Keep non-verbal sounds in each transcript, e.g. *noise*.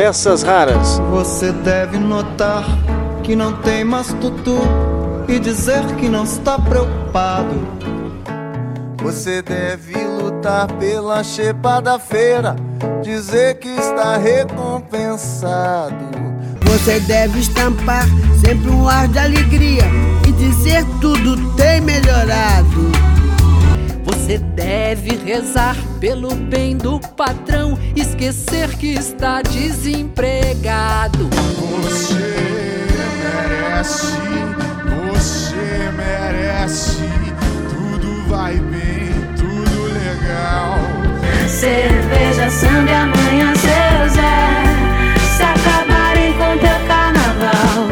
Peças Raras. Você deve notar que não tem mais tutu e dizer que não está preocupado. Você deve lutar pela chepa da feira, dizer que está recompensado. Você deve estampar sempre um ar de alegria e dizer tudo tem melhorado. Você deve rezar pelo bem do patrão, esquecer que está desempregado. Você merece, você merece, tudo vai bem, tudo legal. Cerveja, samba, amanhã, seu Zé, se acabarem com teu carnaval.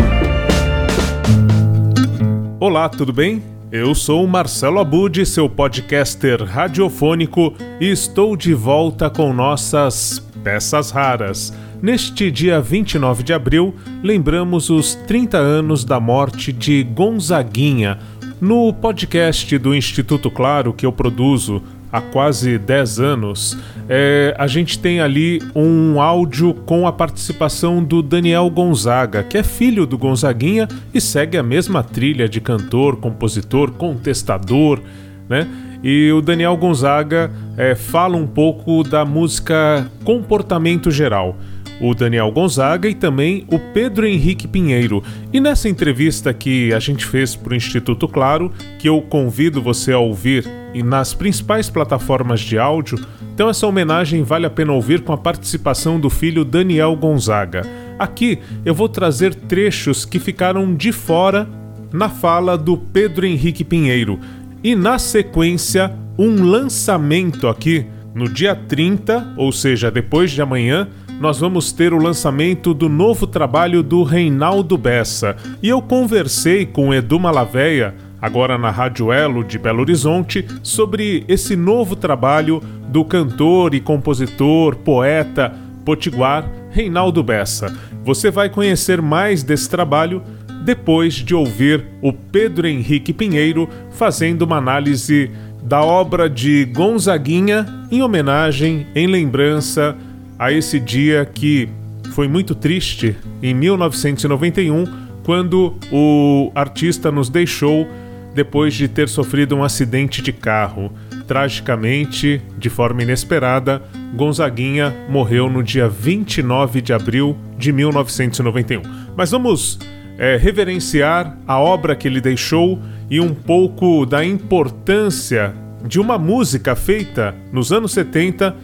Olá, tudo bem? Eu sou Marcelo Abud, seu podcaster radiofônico, e estou de volta com nossas peças raras. Neste dia 29 de abril, lembramos os 30 anos da morte de Gonzaguinha. No podcast do Instituto Claro que eu produzo há quase 10 anos, é, a gente tem ali um áudio com a participação do Daniel Gonzaga, que é filho do Gonzaguinha e segue a mesma trilha de cantor, compositor, contestador, né? E o Daniel Gonzaga é, fala um pouco da música Comportamento Geral o Daniel Gonzaga e também o Pedro Henrique Pinheiro. E nessa entrevista que a gente fez para o Instituto Claro, que eu convido você a ouvir e nas principais plataformas de áudio, então essa homenagem vale a pena ouvir com a participação do filho Daniel Gonzaga. Aqui eu vou trazer trechos que ficaram de fora na fala do Pedro Henrique Pinheiro. E na sequência, um lançamento aqui no dia 30, ou seja, depois de amanhã, nós vamos ter o lançamento do novo trabalho do Reinaldo Bessa. E eu conversei com Edu Malaveia, agora na Rádio Elo de Belo Horizonte, sobre esse novo trabalho do cantor e compositor, poeta, potiguar Reinaldo Bessa. Você vai conhecer mais desse trabalho depois de ouvir o Pedro Henrique Pinheiro fazendo uma análise da obra de Gonzaguinha em homenagem, em lembrança a esse dia que foi muito triste em 1991, quando o artista nos deixou depois de ter sofrido um acidente de carro. Tragicamente, de forma inesperada, Gonzaguinha morreu no dia 29 de abril de 1991. Mas vamos é, reverenciar a obra que ele deixou e um pouco da importância de uma música feita nos anos 70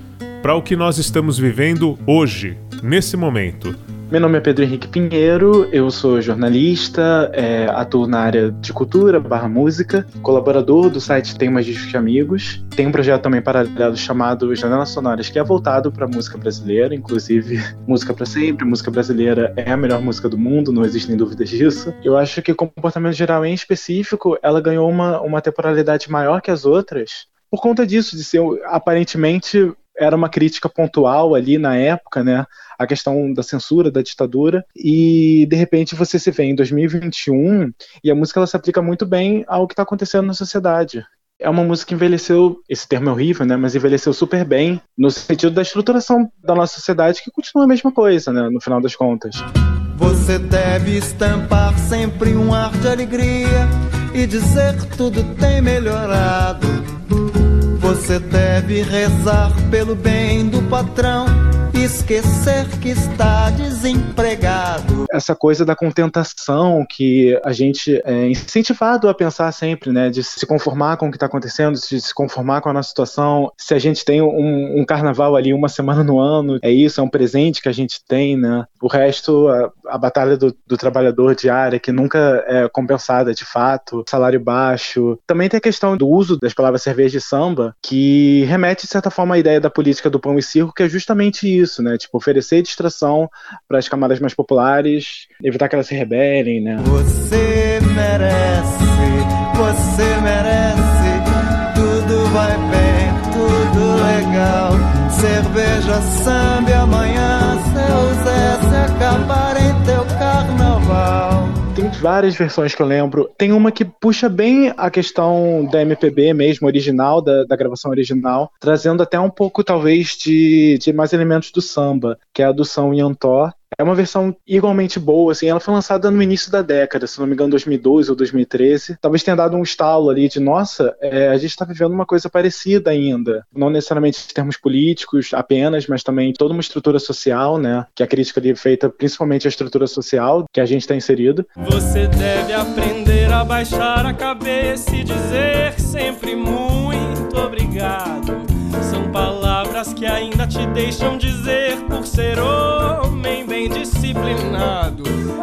para o que nós estamos vivendo hoje, nesse momento. Meu nome é Pedro Henrique Pinheiro, eu sou jornalista, é, atuo na área de cultura barra música, colaborador do site Tem Mais Discos que Amigos. Tem um projeto também paralelo chamado Janelas Sonoras, que é voltado para música brasileira, inclusive *laughs* música para sempre, música brasileira é a melhor música do mundo, não existem dúvidas disso. Eu acho que comportamento geral em específico, ela ganhou uma, uma temporalidade maior que as outras, por conta disso, de ser aparentemente era uma crítica pontual ali na época, né? A questão da censura, da ditadura, e de repente você se vê em 2021 e a música ela se aplica muito bem ao que está acontecendo na sociedade. É uma música que envelheceu, esse termo é horrível, né? Mas envelheceu super bem no sentido da estruturação da nossa sociedade, que continua a mesma coisa, né? No final das contas. Você deve estampar sempre um ar de alegria e dizer que tudo tem melhorado. Você deve rezar pelo bem do patrão esquecer que está desempregado. Essa coisa da contentação que a gente é incentivado a pensar sempre, né? De se conformar com o que está acontecendo, de se conformar com a nossa situação. Se a gente tem um, um, carnaval ali uma semana no ano, é isso, é um presente que a gente tem, né? O resto, a, batalha do, do, trabalhador diária, que nunca é compensada de fato, salário baixo. Também tem a questão do uso das palavras cerveja e samba, que remete, de certa forma, à ideia da política do pão e circo, que é justamente isso né? Tipo, oferecer distração para as camadas mais populares, evitar que elas se rebelem, né? Você merece, você merece, tudo vai. Cerveja, samba amanhã, seu Zé, se acabar em teu carnaval. Tem várias versões que eu lembro. Tem uma que puxa bem a questão da MPB mesmo, original, da, da gravação original, trazendo até um pouco, talvez, de, de mais elementos do samba, que é a do São Yantó, é uma versão igualmente boa, assim, ela foi lançada no início da década, se não me engano, 2012 ou 2013. Talvez tenha dado um estalo ali de, nossa, é, a gente está vivendo uma coisa parecida ainda. Não necessariamente em termos políticos apenas, mas também toda uma estrutura social, né? Que a crítica ali é feita principalmente a estrutura social que a gente está inserido. Você deve aprender a baixar a cabeça e dizer sempre muito obrigado. São palavras que ainda te deixam dizer por ser disciplinado.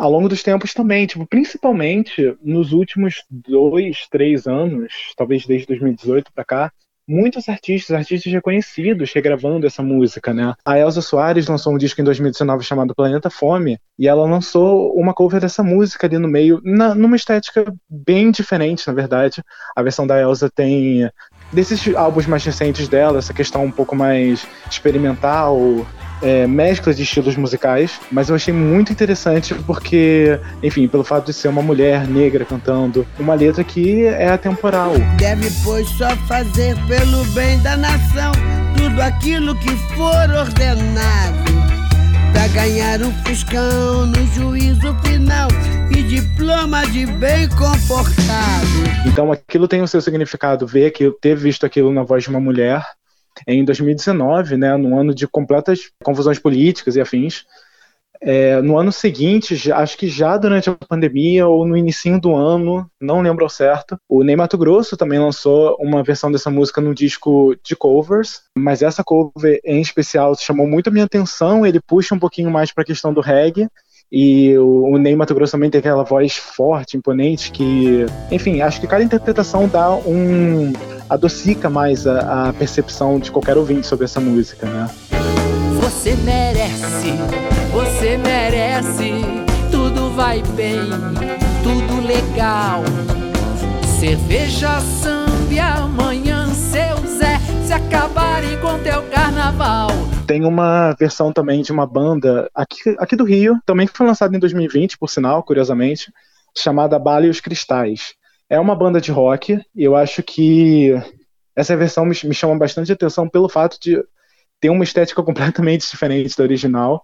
Ao longo dos tempos também, tipo, principalmente nos últimos dois, três anos, talvez desde 2018 para cá, muitos artistas, artistas reconhecidos, regravando essa música, né? A Elza Soares lançou um disco em 2019 chamado Planeta Fome, e ela lançou uma cover dessa música ali no meio, na, numa estética bem diferente, na verdade. A versão da Elza tem desses álbuns mais recentes dela, essa questão um pouco mais experimental, é, mescla de estilos musicais, mas eu achei muito interessante porque, enfim, pelo fato de ser uma mulher negra cantando, uma letra que é atemporal. Deve, pois, só fazer pelo bem da nação tudo aquilo que for ordenado. Pra ganhar um fuscão no juízo final e diploma de bem comportado. Então aquilo tem o seu significado, ver que ter visto aquilo na voz de uma mulher em 2019, né, no ano de completas confusões políticas e afins. É, no ano seguinte, acho que já durante a pandemia ou no início do ano, não lembro ao certo, o Ney Mato Grosso também lançou uma versão dessa música no disco de covers, mas essa cover em especial chamou muito a minha atenção, ele puxa um pouquinho mais para a questão do reggae, e o, o Ney Mato Grosso também tem aquela voz forte, imponente, que, enfim, acho que cada interpretação dá um. Adocica mais a, a percepção de qualquer ouvinte sobre essa música, né? Você merece, você merece, tudo vai bem, tudo legal. Cerveja, samba e amanhã, seu Zé, se acabarem com teu carnaval. Tem uma versão também de uma banda aqui, aqui do Rio, também que foi lançada em 2020, por sinal, curiosamente, chamada Bala e os Cristais. É uma banda de rock, e eu acho que essa versão me, chama bastante atenção pelo fato de ter uma estética *laughs* completamente diferente da original,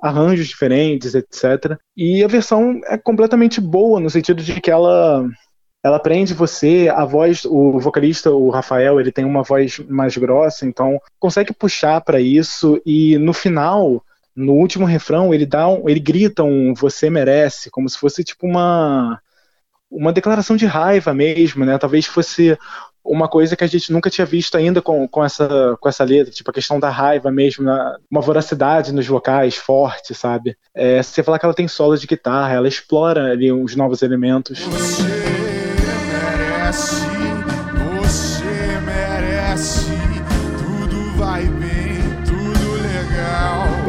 arranjos diferentes, etc. E a versão é completamente boa, no sentido de que ela ela prende você, a voz, o vocalista, o Rafael, ele tem uma voz mais grossa, então consegue puxar para isso e no final, no último refrão, ele dá um, ele grita um você merece, como se fosse tipo uma uma declaração de raiva mesmo, né? Talvez fosse uma coisa que a gente nunca tinha visto ainda com, com, essa, com essa letra, tipo a questão da raiva mesmo, né? uma voracidade nos vocais forte, sabe? É, você falar que ela tem solo de guitarra, ela explora ali os novos elementos. Você merece,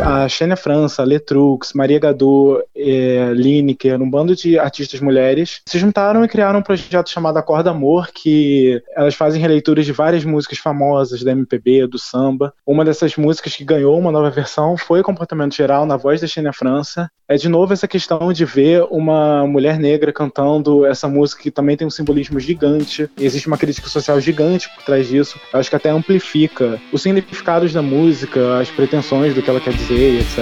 A Xênia França, Letrux, Maria Gadu, é, Lineker, um bando de artistas mulheres se juntaram e criaram um projeto chamado Acorda Amor, que elas fazem releituras de várias músicas famosas da MPB, do samba. Uma dessas músicas que ganhou uma nova versão foi Comportamento Geral, na voz da Xênia França. É de novo essa questão de ver uma mulher negra cantando essa música que também tem um simbolismo gigante. Existe uma crítica social gigante por trás disso. Eu acho que até amplifica os significados da música, as pretensões do que ela quer dizer, e etc.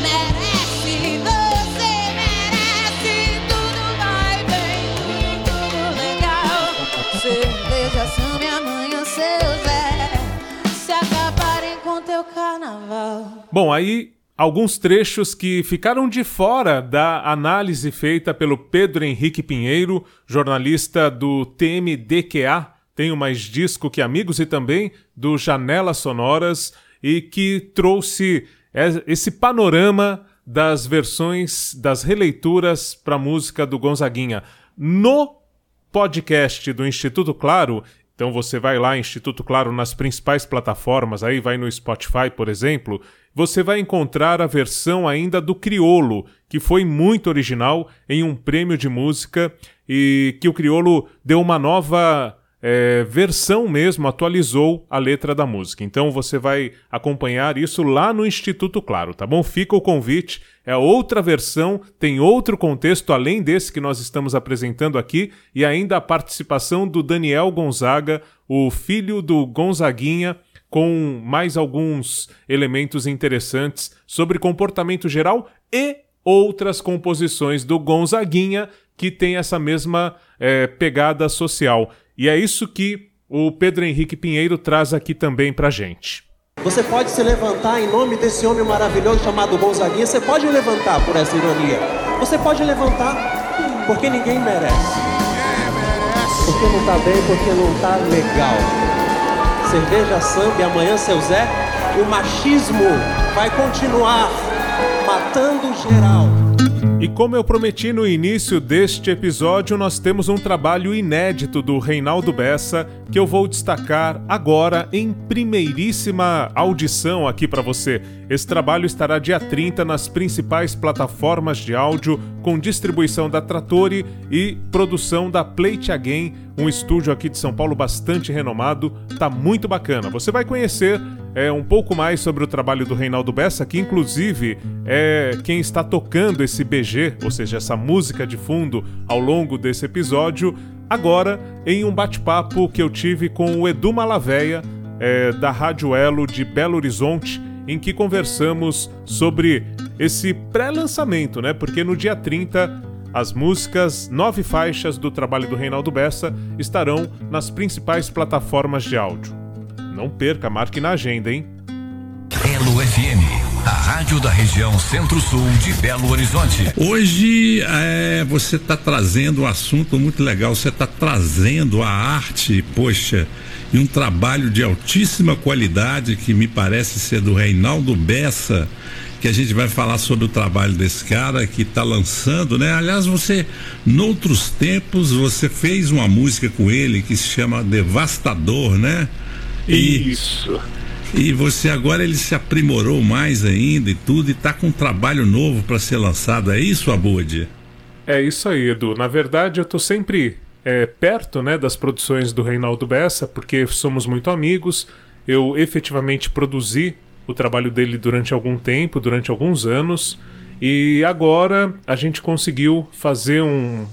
Merece, você merece, tudo vai bem, tudo legal. Cerveja, samba amanhã, seu Zé, se acabarem com teu carnaval. Bom, aí alguns trechos que ficaram de fora da análise feita pelo Pedro Henrique Pinheiro, jornalista do TMDQA, Tenho Mais Disco que Amigos e também do Janelas Sonoras, e que trouxe es- esse panorama das versões, das releituras para música do Gonzaguinha. No podcast do Instituto Claro. Então você vai lá, Instituto Claro, nas principais plataformas, aí vai no Spotify, por exemplo, você vai encontrar a versão ainda do Criolo, que foi muito original em um prêmio de música e que o Criolo deu uma nova é, versão mesmo, atualizou a letra da música. Então você vai acompanhar isso lá no Instituto Claro, tá bom? Fica o convite. É outra versão, tem outro contexto além desse que nós estamos apresentando aqui e ainda a participação do Daniel Gonzaga, o filho do Gonzaguinha, com mais alguns elementos interessantes sobre comportamento geral e outras composições do Gonzaguinha que tem essa mesma é, pegada social. E é isso que o Pedro Henrique Pinheiro traz aqui também pra gente. Você pode se levantar em nome desse homem maravilhoso chamado Gonzaguinha. Você pode levantar por essa ironia. Você pode levantar porque ninguém merece. Porque não tá bem, porque não tá legal. Cerveja samba e amanhã seu Zé. O machismo vai continuar matando geral. E como eu prometi no início deste episódio, nós temos um trabalho inédito do Reinaldo Bessa que eu vou destacar agora em primeiríssima audição aqui para você. Esse trabalho estará dia 30 nas principais plataformas de áudio, com distribuição da Trattori e produção da Plate Again, um estúdio aqui de São Paulo bastante renomado. Tá muito bacana. Você vai conhecer é, um pouco mais sobre o trabalho do Reinaldo Bessa, que inclusive é quem está tocando esse BG, ou seja, essa música de fundo ao longo desse episódio, agora em um bate-papo que eu tive com o Edu Malaveia, é, da Rádio Elo de Belo Horizonte, em que conversamos sobre esse pré-lançamento, né? Porque no dia 30 as músicas, nove faixas do trabalho do Reinaldo Bessa estarão nas principais plataformas de áudio. Não perca, marque na agenda, hein? Elo FM, a rádio da região Centro-Sul de Belo Horizonte. Hoje é, você está trazendo um assunto muito legal. Você está trazendo a arte, poxa, e um trabalho de altíssima qualidade que me parece ser do Reinaldo Bessa que a gente vai falar sobre o trabalho desse cara que está lançando, né? Aliás, você, noutros tempos, você fez uma música com ele que se chama Devastador, né? E, Isso. E você agora ele se aprimorou mais ainda e tudo e está com um trabalho novo para ser lançado. É isso, Abud? É isso aí, Edu. Na verdade, eu estou sempre é, perto né, das produções do Reinaldo Bessa, porque somos muito amigos. Eu efetivamente produzi o trabalho dele durante algum tempo, durante alguns anos. E agora a gente conseguiu fazer um.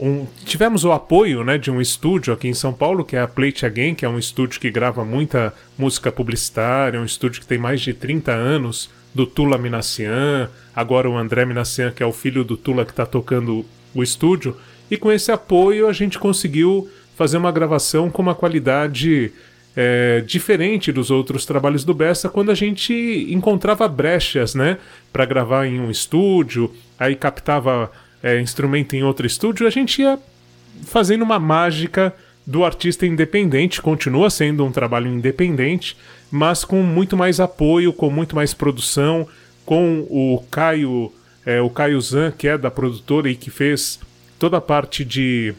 um tivemos o apoio né, de um estúdio aqui em São Paulo, que é a Plate Again, que é um estúdio que grava muita música publicitária, um estúdio que tem mais de 30 anos, do Tula Minassian, agora o André Minassian, que é o filho do Tula que está tocando o estúdio. E com esse apoio a gente conseguiu fazer uma gravação com uma qualidade é, diferente dos outros trabalhos do Bessa quando a gente encontrava brechas, né, para gravar em um estúdio, aí captava é, instrumento em outro estúdio, a gente ia fazendo uma mágica do artista independente, continua sendo um trabalho independente, mas com muito mais apoio, com muito mais produção, com o Caio, é, o Caio Zan, que é da produtora e que fez toda a parte de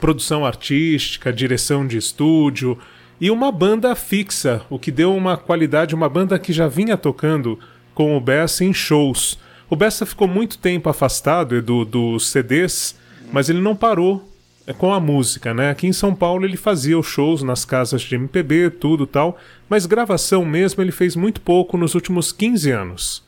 produção artística, direção de estúdio, e uma banda fixa, o que deu uma qualidade, uma banda que já vinha tocando com o Bessa em shows. O Bessa ficou muito tempo afastado dos do CDs, mas ele não parou é, com a música, né? Aqui em São Paulo ele fazia os shows nas casas de MPB, tudo tal, mas gravação mesmo ele fez muito pouco nos últimos 15 anos.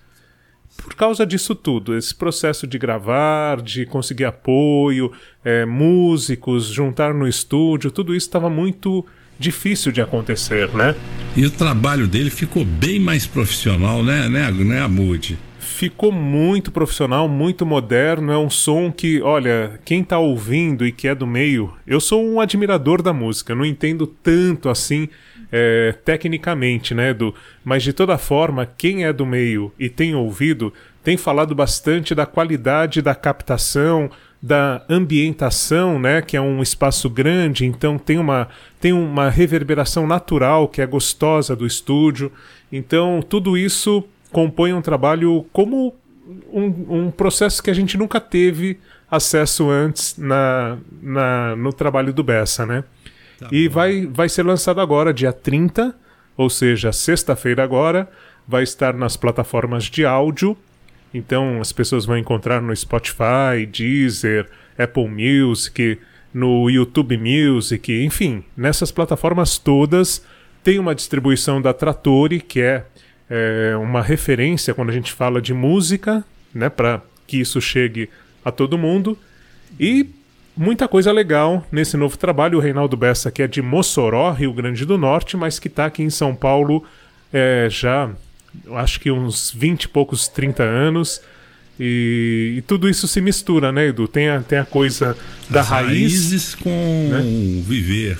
Por causa disso tudo, esse processo de gravar, de conseguir apoio, é, músicos, juntar no estúdio, tudo isso estava muito difícil de acontecer, né? E o trabalho dele ficou bem mais profissional, né, né, né Amud? Ficou muito profissional, muito moderno. É um som que, olha, quem tá ouvindo e que é do meio, eu sou um admirador da música, não entendo tanto assim é, tecnicamente, né, do, mas de toda forma, quem é do meio e tem ouvido tem falado bastante da qualidade da captação, da ambientação, né, que é um espaço grande, então tem uma, tem uma reverberação natural que é gostosa do estúdio. Então, tudo isso compõe um trabalho como um, um processo que a gente nunca teve acesso antes na, na, no trabalho do Bessa, né? Tá e vai, vai ser lançado agora, dia 30, ou seja, sexta-feira agora, vai estar nas plataformas de áudio então as pessoas vão encontrar no Spotify, Deezer, Apple Music, no YouTube Music, enfim, nessas plataformas todas tem uma distribuição da Trattori, que é, é uma referência quando a gente fala de música, né, para que isso chegue a todo mundo. E muita coisa legal nesse novo trabalho. O Reinaldo Bessa, que é de Mossoró, Rio Grande do Norte, mas que está aqui em São Paulo é, já, acho que uns 20 e poucos, 30 anos. E, e, tudo isso se mistura, né, Edu? Tem a, tem a coisa da As raiz. Raízes com né? viver.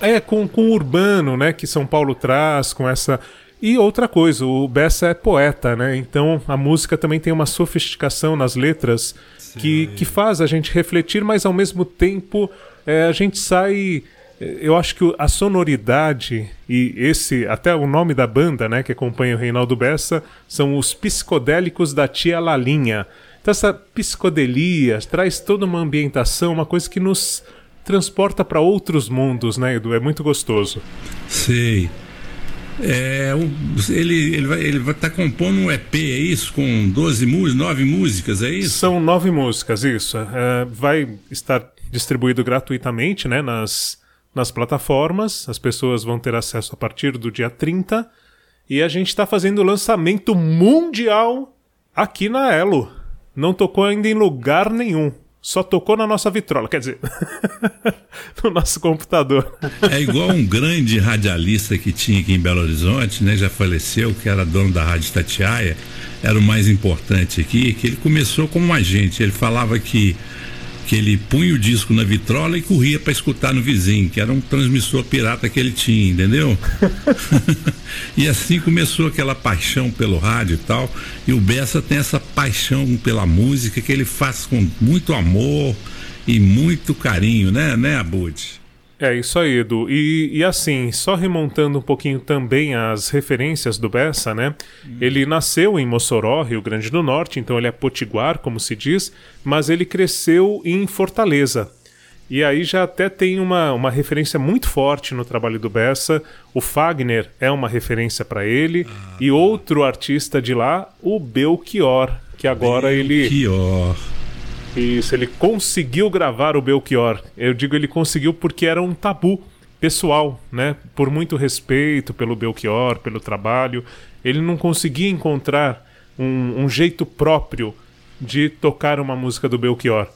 É, com, com o urbano, né, que São Paulo traz, com essa. E outra coisa, o Bessa é poeta, né? Então a música também tem uma sofisticação nas letras que, que faz a gente refletir, mas ao mesmo tempo é, a gente sai. é, Eu acho que a sonoridade e esse, até o nome da banda, né, que acompanha o Reinaldo Bessa, são os psicodélicos da tia Lalinha. Então essa psicodelia traz toda uma ambientação, uma coisa que nos transporta para outros mundos, né, Edu? É muito gostoso. Sei. É, ele, ele vai ele vai estar compondo um EP, é isso? Com 12 músicas, 9 músicas, é isso? São nove músicas, isso. É, vai estar distribuído gratuitamente né, nas, nas plataformas. As pessoas vão ter acesso a partir do dia 30. E a gente está fazendo o lançamento mundial aqui na Elo. Não tocou ainda em lugar nenhum. Só tocou na nossa vitrola, quer dizer, *laughs* no nosso computador. É igual um grande radialista que tinha aqui em Belo Horizonte, né? Já faleceu, que era dono da Rádio Tatiaia, era o mais importante aqui, que ele começou como um agente. Ele falava que, que ele punha o disco na vitrola e corria para escutar no vizinho, que era um transmissor pirata que ele tinha, entendeu? *laughs* e assim começou aquela paixão pelo rádio e tal. E o Bessa tem essa paixão pela música que ele faz com muito amor e muito carinho, né, né, Abud? É isso aí, Edu. E, e assim, só remontando um pouquinho também as referências do Bessa, né? Ele nasceu em Mossoró, Rio Grande do Norte, então ele é potiguar, como se diz, mas ele cresceu em Fortaleza. E aí já até tem uma, uma referência muito forte no trabalho do Bessa. O Fagner é uma referência para ele. E outro artista de lá, o Belchior, que agora ele. Isso, ele conseguiu gravar o Belchior. Eu digo ele conseguiu porque era um tabu pessoal, né? Por muito respeito pelo Belchior, pelo trabalho, ele não conseguia encontrar um, um jeito próprio de tocar uma música do Belchior.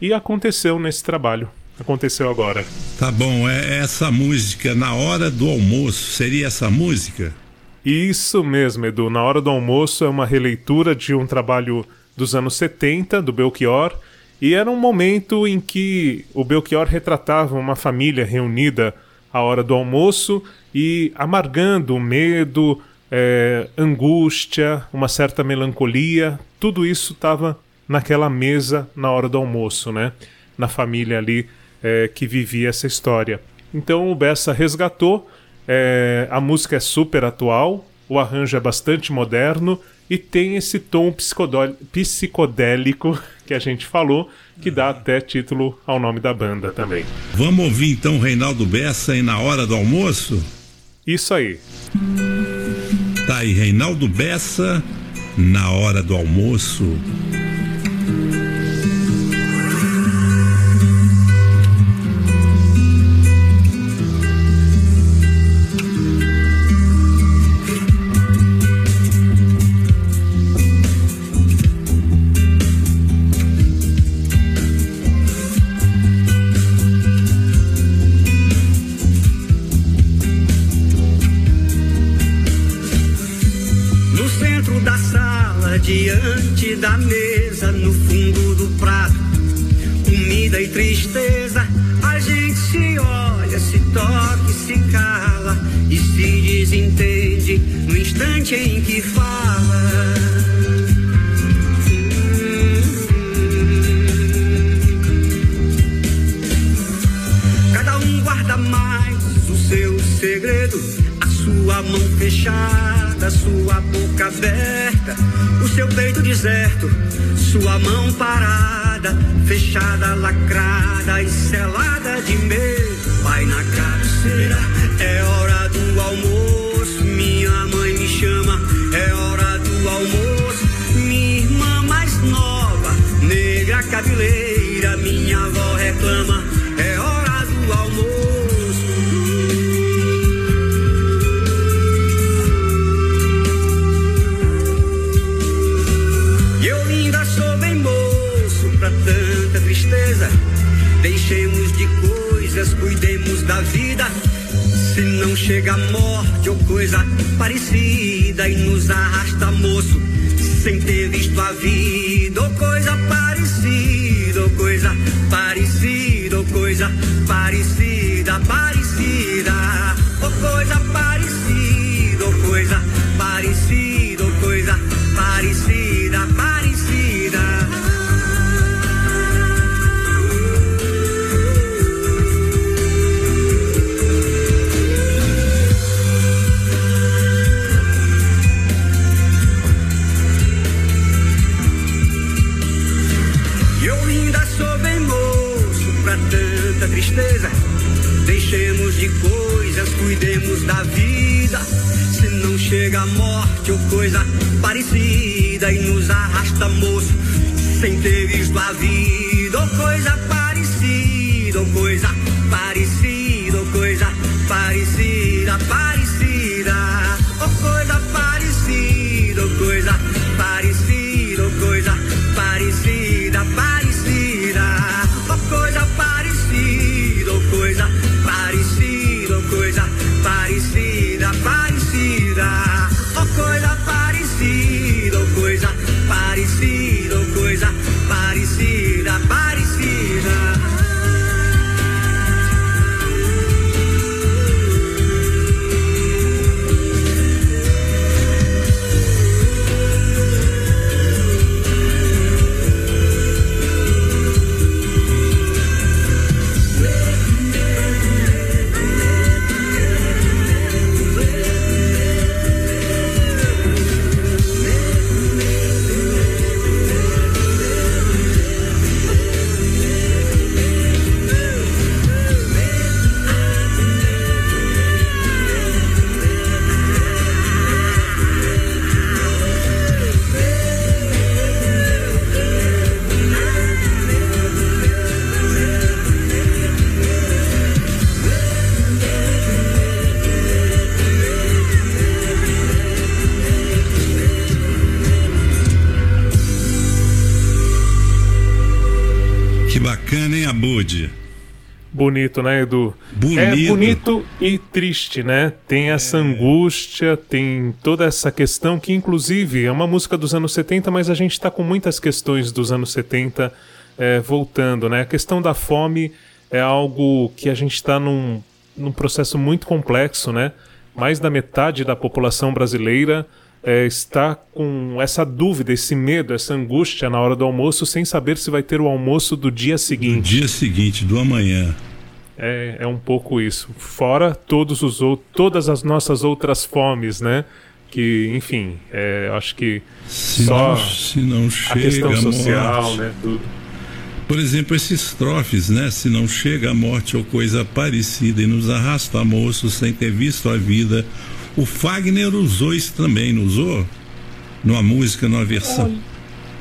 E aconteceu nesse trabalho. Aconteceu agora. Tá bom, é essa música na hora do almoço, seria essa música? Isso mesmo, Edu. Na hora do almoço é uma releitura de um trabalho dos anos 70, do Belchior, e era um momento em que o Belchior retratava uma família reunida à hora do almoço e amargando medo, é, angústia, uma certa melancolia, tudo isso estava naquela mesa na hora do almoço, né? Na família ali é, que vivia essa história. Então o Bessa resgatou, é, a música é super atual, o arranjo é bastante moderno e tem esse tom psicodélico que a gente falou, que dá até título ao nome da banda também. Vamos ouvir então Reinaldo Bessa aí na hora do almoço? Isso aí. Tá aí, Reinaldo Bessa na hora do almoço. Boca aberta, o seu peito deserto, sua mão parada, fechada, lacrada e selada de medo. Vai na cabeceira, é hora do almoço. Minha mãe me chama, é hora do almoço. Minha irmã mais nova, negra cabeleira, Chega a morte ou coisa parecida e nos arrasta moço sem ter visto a vida ou coisa parecida ou coisa parecida ou coisa parecida, tristeza. Deixemos de coisas, cuidemos da vida. Se não chega a morte ou coisa parecida e nos arrasta moço sem ter visto a vida ou coisa parecida Bonito, né, Edu? Bonito. É bonito e triste, né? Tem essa angústia, tem toda essa questão que, inclusive, é uma música dos anos 70, mas a gente está com muitas questões dos anos 70 é, voltando, né? A questão da fome é algo que a gente está num, num processo muito complexo, né? Mais da metade da população brasileira é, está com essa dúvida, esse medo, essa angústia na hora do almoço, sem saber se vai ter o almoço do dia seguinte. Dia seguinte, do amanhã. É, é um pouco isso. Fora todos os ou- todas as nossas outras fomes, né? Que, enfim, é, acho que Se só não, se não a chega questão a social, morte. né? Tudo. Por exemplo, esses estrofes, né? Se não chega a morte ou coisa parecida e nos arrasta a moço sem ter visto a vida. O Fagner usou isso também, não usou? Numa música, numa versão.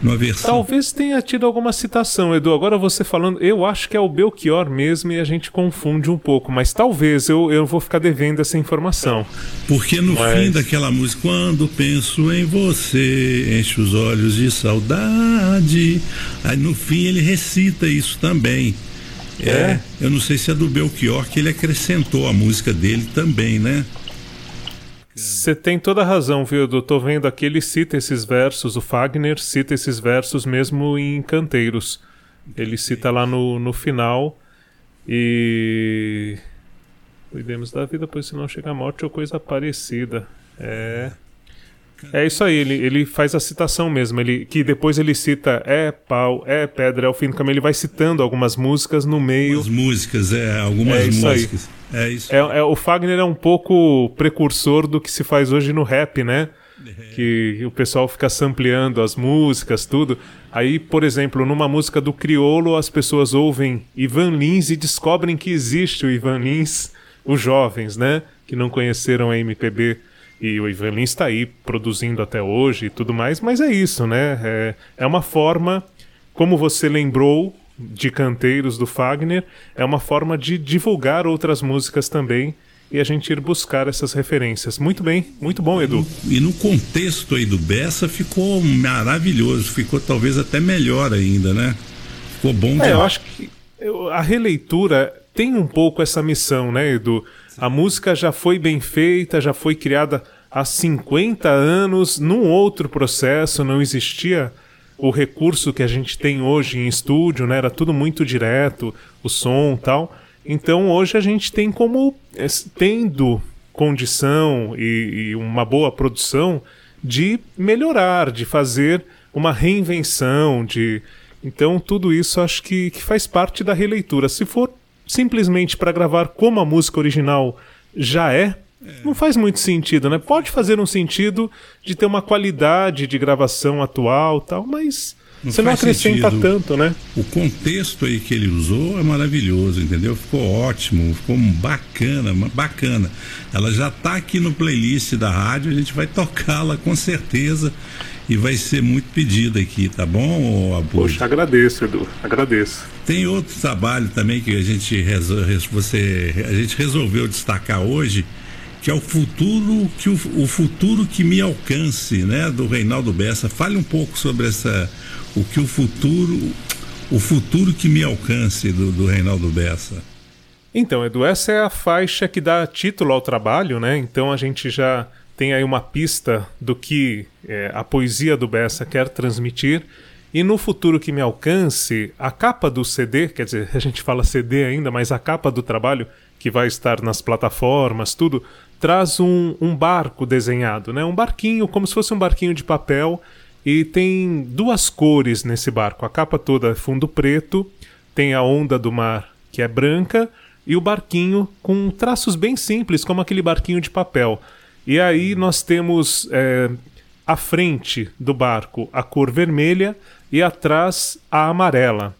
Numa versão. Talvez tenha tido alguma citação, Edu. Agora você falando, eu acho que é o Belchior mesmo e a gente confunde um pouco, mas talvez eu, eu vou ficar devendo essa informação. Porque no Mas- fim daquela música, quando penso em você, enche os olhos de saudade. Aí no fim ele recita isso também. É? Eu não sei se é do Belchior que ele acrescentou a música dele também, né? Você tem toda a razão, viu, Edu? Tô vendo aqui, ele cita esses versos, o Fagner cita esses versos mesmo em Canteiros. Ele cita lá no, no final e. Cuidemos da vida, pois se não chega a morte ou coisa parecida. É. É isso aí, ele, ele faz a citação mesmo, ele, que depois ele cita é pau, é pedra, é o fim do caminho, ele vai citando algumas músicas no meio. As músicas, é, algumas É isso aí. É isso. É, é, o Fagner é um pouco precursor do que se faz hoje no rap, né? Que o pessoal fica sampleando as músicas, tudo. Aí, por exemplo, numa música do Criolo, as pessoas ouvem Ivan Lins e descobrem que existe o Ivan Lins, os jovens, né? Que não conheceram a MPB. E o Ivan Lins está aí produzindo até hoje e tudo mais, mas é isso, né? É, é uma forma, como você lembrou de canteiros do Fagner, é uma forma de divulgar outras músicas também e a gente ir buscar essas referências. Muito bem, muito bom, Edu. E no contexto aí do Bessa ficou maravilhoso, ficou talvez até melhor ainda, né? Ficou bom É, eu acho que eu- a releitura tem um pouco essa missão, né, Edu? A música já foi bem feita, já foi criada há 50 anos, num outro processo, não existia o recurso que a gente tem hoje em estúdio, né? Era tudo muito direto, o som tal. Então hoje a gente tem como, eh, tendo condição e, e uma boa produção, de melhorar, de fazer uma reinvenção, de. Então tudo isso acho que, que faz parte da releitura. Se for simplesmente para gravar como a música original já é, não faz muito sentido, né? Pode fazer um sentido de ter uma qualidade de gravação atual tal, mas não você não acrescenta sentido. tanto, né? O contexto aí que ele usou é maravilhoso, entendeu? Ficou ótimo, ficou bacana, bacana. Ela já está aqui no playlist da rádio, a gente vai tocá-la com certeza e vai ser muito pedida aqui, tá bom, Abu? Poxa, agradeço, Edu, agradeço. Tem outro trabalho também que a gente, você, a gente resolveu destacar hoje, que é o futuro que o, o, futuro que me alcance, né, do Reinaldo Bessa. Fale um pouco sobre essa o que o futuro o futuro que me alcance do, do Reinaldo Bessa. Então, Edu, essa é a faixa que dá título ao trabalho, né? Então a gente já tem aí uma pista do que é, a poesia do Bessa quer transmitir. E no futuro que me alcance, a capa do CD, quer dizer, *laughs* a gente fala CD ainda, mas a capa do trabalho, que vai estar nas plataformas, tudo, traz um, um barco desenhado, né? Um barquinho, como se fosse um barquinho de papel, e tem duas cores nesse barco. A capa toda é fundo preto, tem a onda do mar que é branca, e o barquinho com traços bem simples, como aquele barquinho de papel. E aí nós temos é, frente do barco a cor vermelha e atrás a amarela.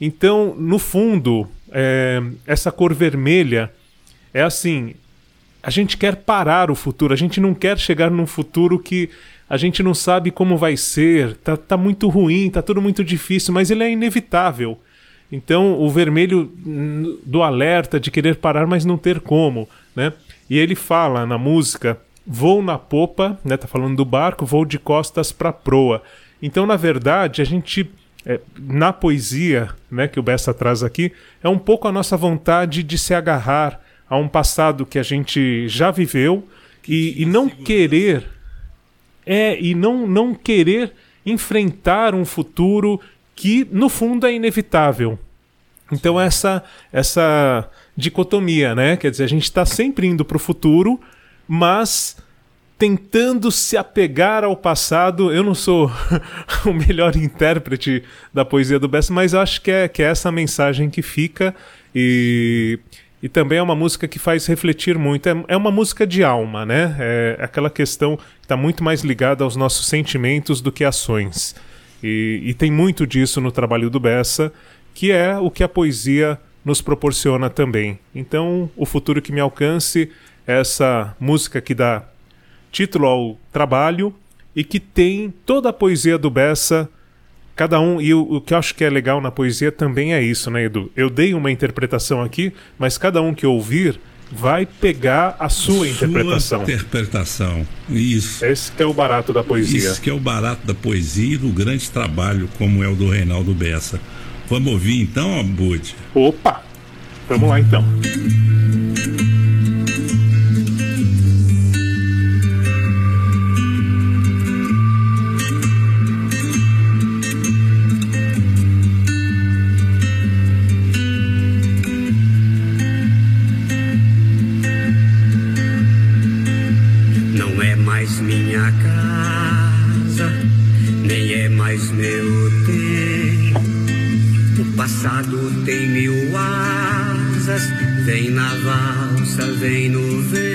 Então, no fundo, é, essa cor vermelha é assim: a gente quer parar o futuro, a gente não quer chegar num futuro que a gente não sabe como vai ser, tá, tá muito ruim, tá tudo muito difícil, mas ele é inevitável. Então, o vermelho do alerta de querer parar, mas não ter como, né? E ele fala na música: vou na popa, né? Tá falando do barco, vou de costas para proa. Então, na verdade, a gente é, na poesia, né, que o Bessa traz aqui, é um pouco a nossa vontade de se agarrar a um passado que a gente já viveu e, e não querer é e não não querer enfrentar um futuro que no fundo é inevitável. Então essa essa dicotomia, né? Quer dizer, a gente está sempre indo para o futuro, mas tentando se apegar ao passado. Eu não sou *laughs* o melhor intérprete da poesia do Bessa, mas acho que é, que é essa mensagem que fica e e também é uma música que faz refletir muito. É, é uma música de alma, né? É aquela questão que está muito mais ligada aos nossos sentimentos do que ações. E, e tem muito disso no trabalho do Bessa, que é o que a poesia nos proporciona também. Então, o futuro que me alcance é essa música que dá título ao trabalho e que tem toda a poesia do Bessa Cada um, e o, o, que eu acho que é legal na poesia também é isso, né, Edu? Eu dei uma interpretação aqui, mas cada um que ouvir vai pegar a sua, sua interpretação. interpretação, isso. Esse que é o barato da poesia. Esse que é o barato da poesia e do grande trabalho como é o do Reinaldo Bessa. Vamos ouvir então, Bud? Opa! Vamos lá então. Vem na valsa, vem no vento.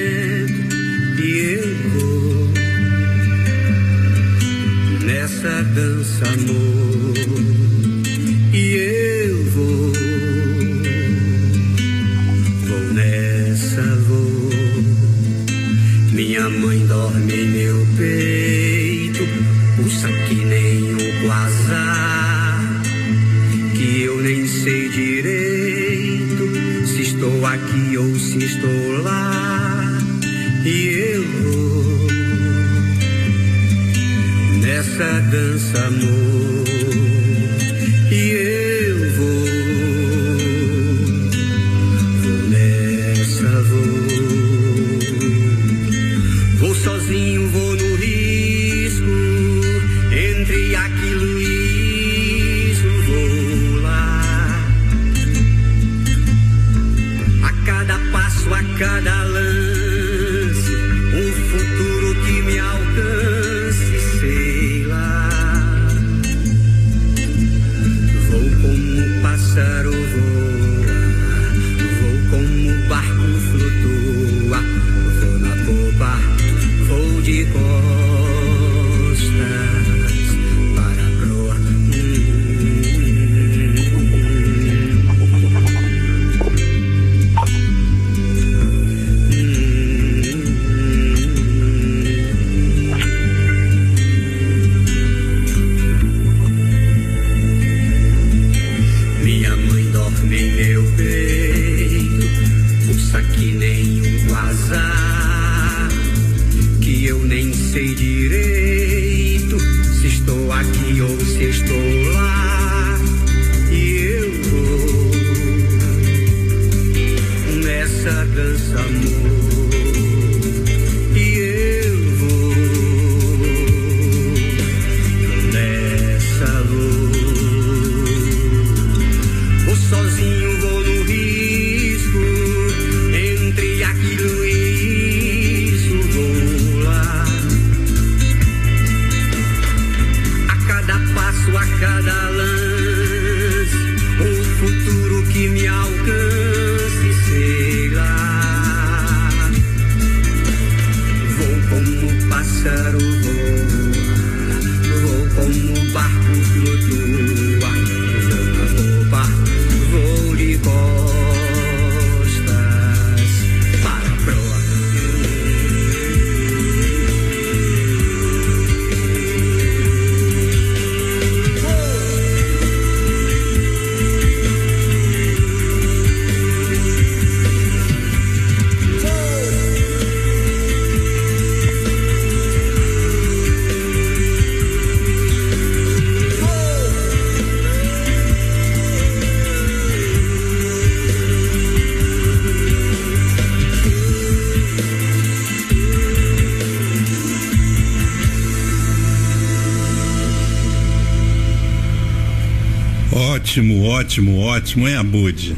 Ótimo, ótimo, ótimo, hein, Abud?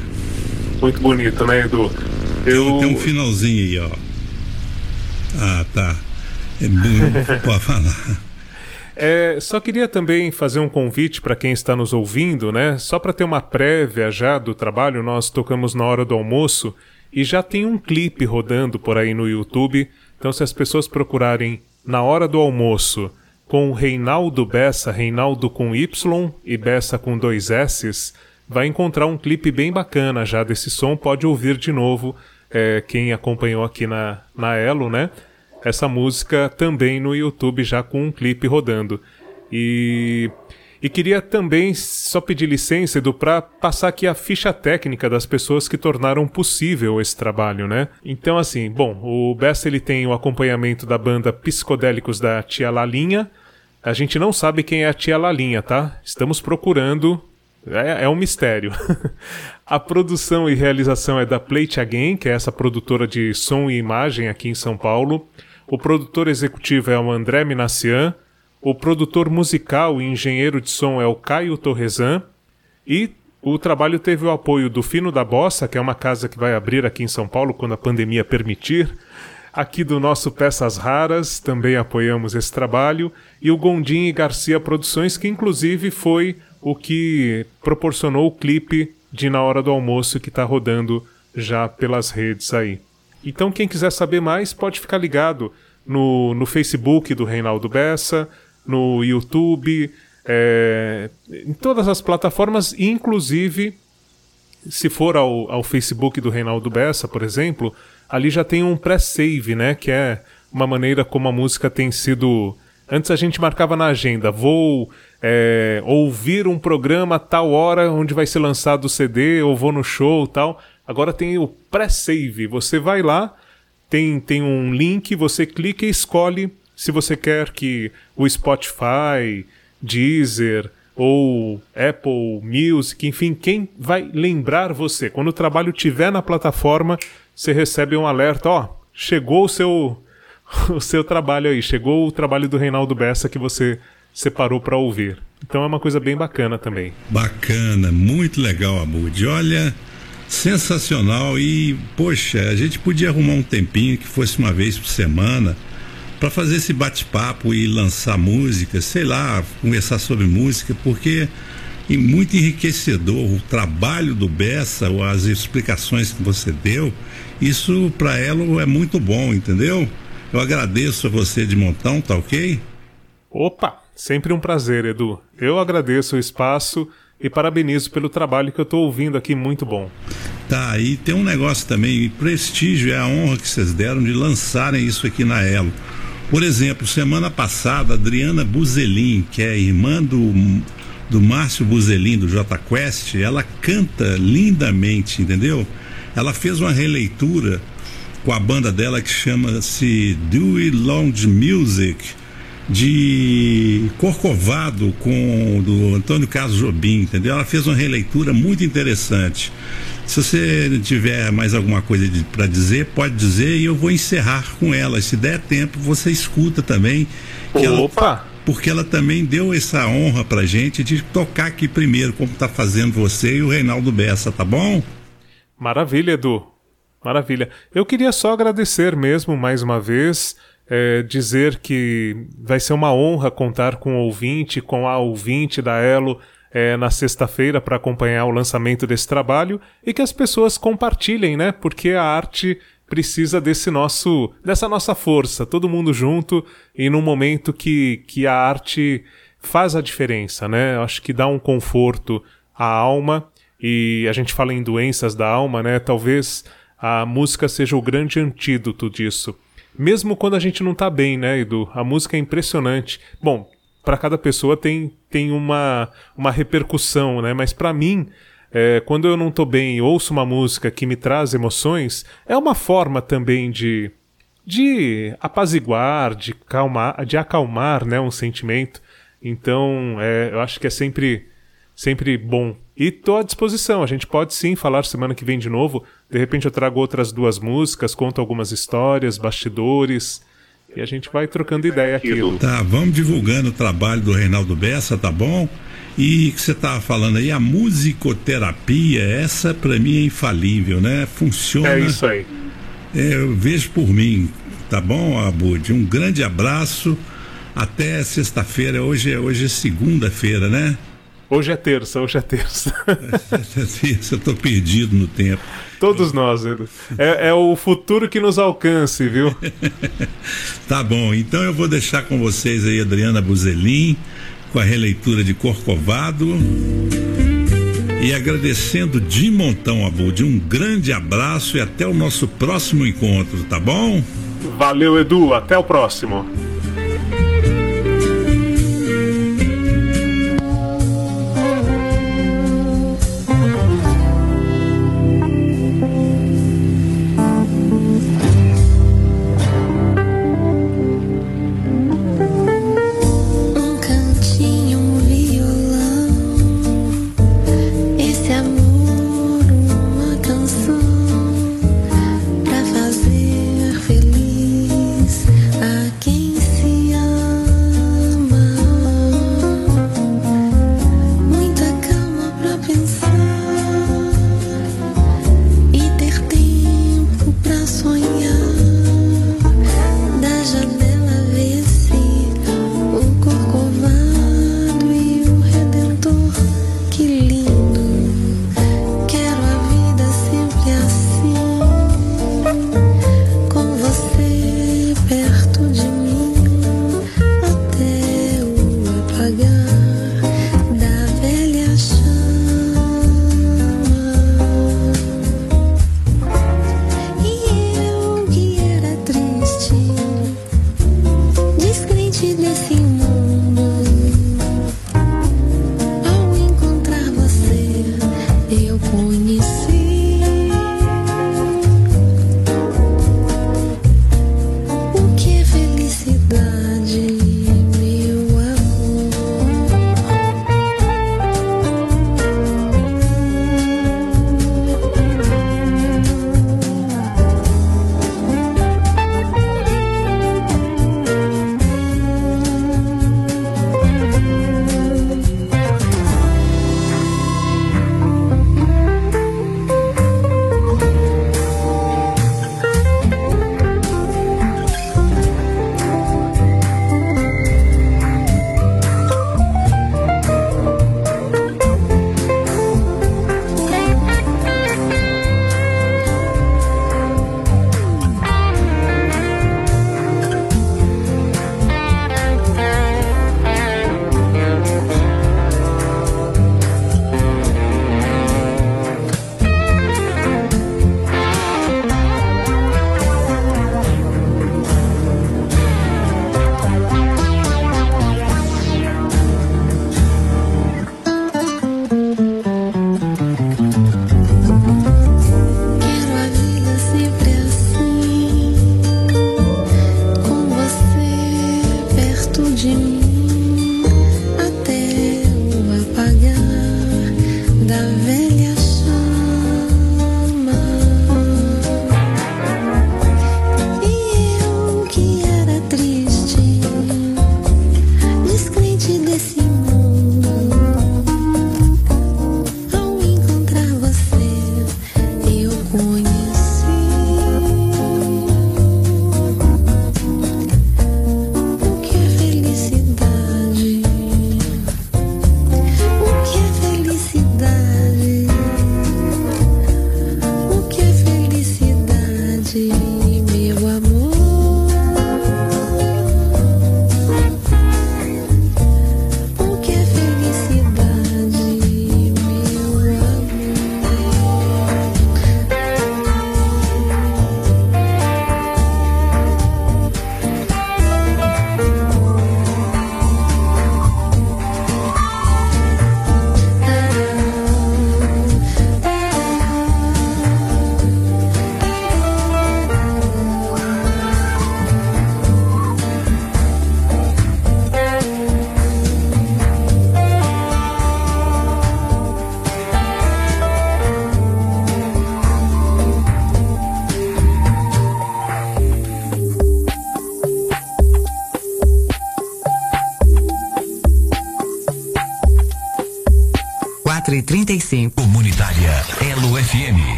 Muito bonito, né, Edu? Eu... Tem um finalzinho aí, ó. Ah, tá. É bom, *laughs* pode falar. É, só queria também fazer um convite para quem está nos ouvindo, né? Só para ter uma prévia já do trabalho, nós tocamos na hora do almoço e já tem um clipe rodando por aí no YouTube. Então, se as pessoas procurarem na hora do almoço com o Reinaldo Bessa, Reinaldo com Y e Bessa com dois S's, vai encontrar um clipe bem bacana já desse som. Pode ouvir de novo é, quem acompanhou aqui na, na Elo, né? Essa música também no YouTube já com um clipe rodando. E, e queria também só pedir licença, Edu, para passar aqui a ficha técnica das pessoas que tornaram possível esse trabalho, né? Então, assim, bom, o Bessa ele tem o acompanhamento da banda Psicodélicos da Tia Lalinha. A gente não sabe quem é a Tia Lalinha, tá? Estamos procurando é, é, um mistério. *laughs* a produção e realização é da Plate Again, que é essa produtora de som e imagem aqui em São Paulo. O produtor executivo é o André Minassian. O produtor musical e engenheiro de som é o Caio Torresan. E o trabalho teve o apoio do Fino da Bossa, que é uma casa que vai abrir aqui em São Paulo quando a pandemia permitir. Aqui do nosso Peças Raras também apoiamos esse trabalho. E o Gondim e Garcia Produções, que inclusive foi o que proporcionou o clipe de Na Hora do Almoço que está rodando já pelas redes aí. Então, quem quiser saber mais, pode ficar ligado no, no Facebook do Reinaldo Bessa, no YouTube, é, em todas as plataformas, inclusive, se for ao, ao Facebook do Reinaldo Bessa, por exemplo, ali já tem um pré-save, né? Que é uma maneira como a música tem sido. Antes a gente marcava na agenda, vou é, ouvir um programa a tal hora onde vai ser lançado o CD, ou vou no show tal. Agora tem o pré-save. Você vai lá, tem, tem um link, você clica e escolhe se você quer que o Spotify, Deezer ou Apple Music, enfim, quem vai lembrar você. Quando o trabalho estiver na plataforma, você recebe um alerta, ó, chegou o seu *laughs* o seu trabalho aí, chegou o trabalho do Reinaldo Bessa que você separou para ouvir. Então é uma coisa bem bacana também. Bacana, muito legal, Abud. Olha, sensacional e, poxa, a gente podia arrumar um tempinho que fosse uma vez por semana para fazer esse bate-papo e lançar música, sei lá, conversar sobre música, porque é muito enriquecedor o trabalho do Bessa, ou as explicações que você deu, isso para ela é muito bom, entendeu? Eu agradeço a você de montão, tá ok? Opa, sempre um prazer, Edu. Eu agradeço o espaço e parabenizo pelo trabalho que eu estou ouvindo aqui, muito bom. Tá, e tem um negócio também, prestígio é a honra que vocês deram de lançarem isso aqui na Elo. Por exemplo, semana passada, Adriana Buzelin, que é irmã do, do Márcio Buzelin, do J Quest, ela canta lindamente, entendeu? Ela fez uma releitura com a banda dela que chama-se Dewey Lounge Music, de Corcovado com do Antônio Carlos Jobim, entendeu? Ela fez uma releitura muito interessante. Se você tiver mais alguma coisa para dizer, pode dizer e eu vou encerrar com ela. Se der tempo, você escuta também. Opa! Ela, porque ela também deu essa honra pra gente de tocar aqui primeiro, como tá fazendo você e o Reinaldo Bessa, tá bom? Maravilha, Edu. Maravilha. Eu queria só agradecer mesmo mais uma vez é, dizer que vai ser uma honra contar com o ouvinte, com a ouvinte da Elo é, na sexta-feira para acompanhar o lançamento desse trabalho e que as pessoas compartilhem, né? Porque a arte precisa desse nosso, dessa nossa força, todo mundo junto e num momento que, que a arte faz a diferença, né? Acho que dá um conforto à alma e a gente fala em doenças da alma, né? Talvez a música seja o grande antídoto disso. Mesmo quando a gente não tá bem, né, Edu? A música é impressionante. Bom, para cada pessoa tem, tem uma, uma repercussão, né? Mas para mim, é, quando eu não tô bem e ouço uma música que me traz emoções, é uma forma também de, de apaziguar, de, calmar, de acalmar né, um sentimento. Então, é, eu acho que é sempre, sempre bom. E tô à disposição, a gente pode sim falar semana que vem de novo. De repente eu trago outras duas músicas, conto algumas histórias, bastidores. E a gente vai trocando ideia aqui. Tá, vamos divulgando o trabalho do Reinaldo Bessa, tá bom? E que você tava falando aí, a musicoterapia, essa para mim é infalível, né? Funciona. É isso aí. É, eu vejo por mim, tá bom, Abud? Um grande abraço. Até sexta-feira. Hoje é hoje é segunda-feira, né? Hoje é terça, hoje é terça. *laughs* eu tô perdido no tempo. Todos nós, Edu. É, é o futuro que nos alcance, viu? *laughs* tá bom, então eu vou deixar com vocês aí Adriana Buzelin, com a releitura de Corcovado. E agradecendo de montão, Abud, um grande abraço e até o nosso próximo encontro, tá bom? Valeu, Edu, até o próximo.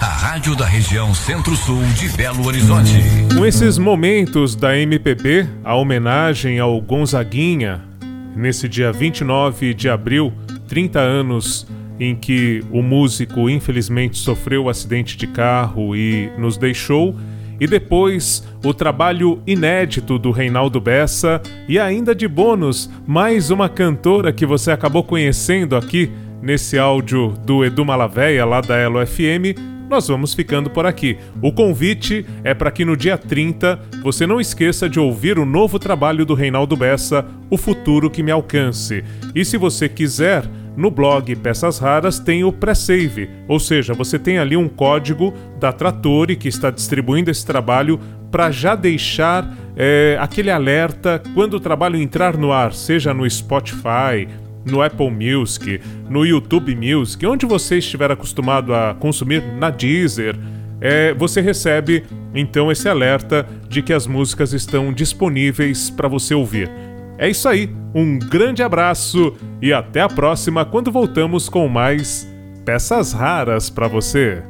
A rádio da região Centro-Sul de Belo Horizonte. Com esses momentos da MPB, a homenagem ao Gonzaguinha, nesse dia 29 de abril, 30 anos em que o músico infelizmente sofreu um acidente de carro e nos deixou, e depois o trabalho inédito do Reinaldo Bessa e ainda de bônus, mais uma cantora que você acabou conhecendo aqui nesse áudio do Edu Malaveia lá da Elo FM. Nós vamos ficando por aqui. O convite é para que no dia 30 você não esqueça de ouvir o novo trabalho do Reinaldo Bessa, O Futuro que Me Alcance. E se você quiser, no blog Peças Raras tem o pré-save, ou seja, você tem ali um código da Trattori que está distribuindo esse trabalho para já deixar é, aquele alerta quando o trabalho entrar no ar, seja no Spotify, no Apple Music, no YouTube Music, onde você estiver acostumado a consumir na Deezer, é, você recebe então esse alerta de que as músicas estão disponíveis para você ouvir. É isso aí, um grande abraço e até a próxima quando voltamos com mais peças raras para você.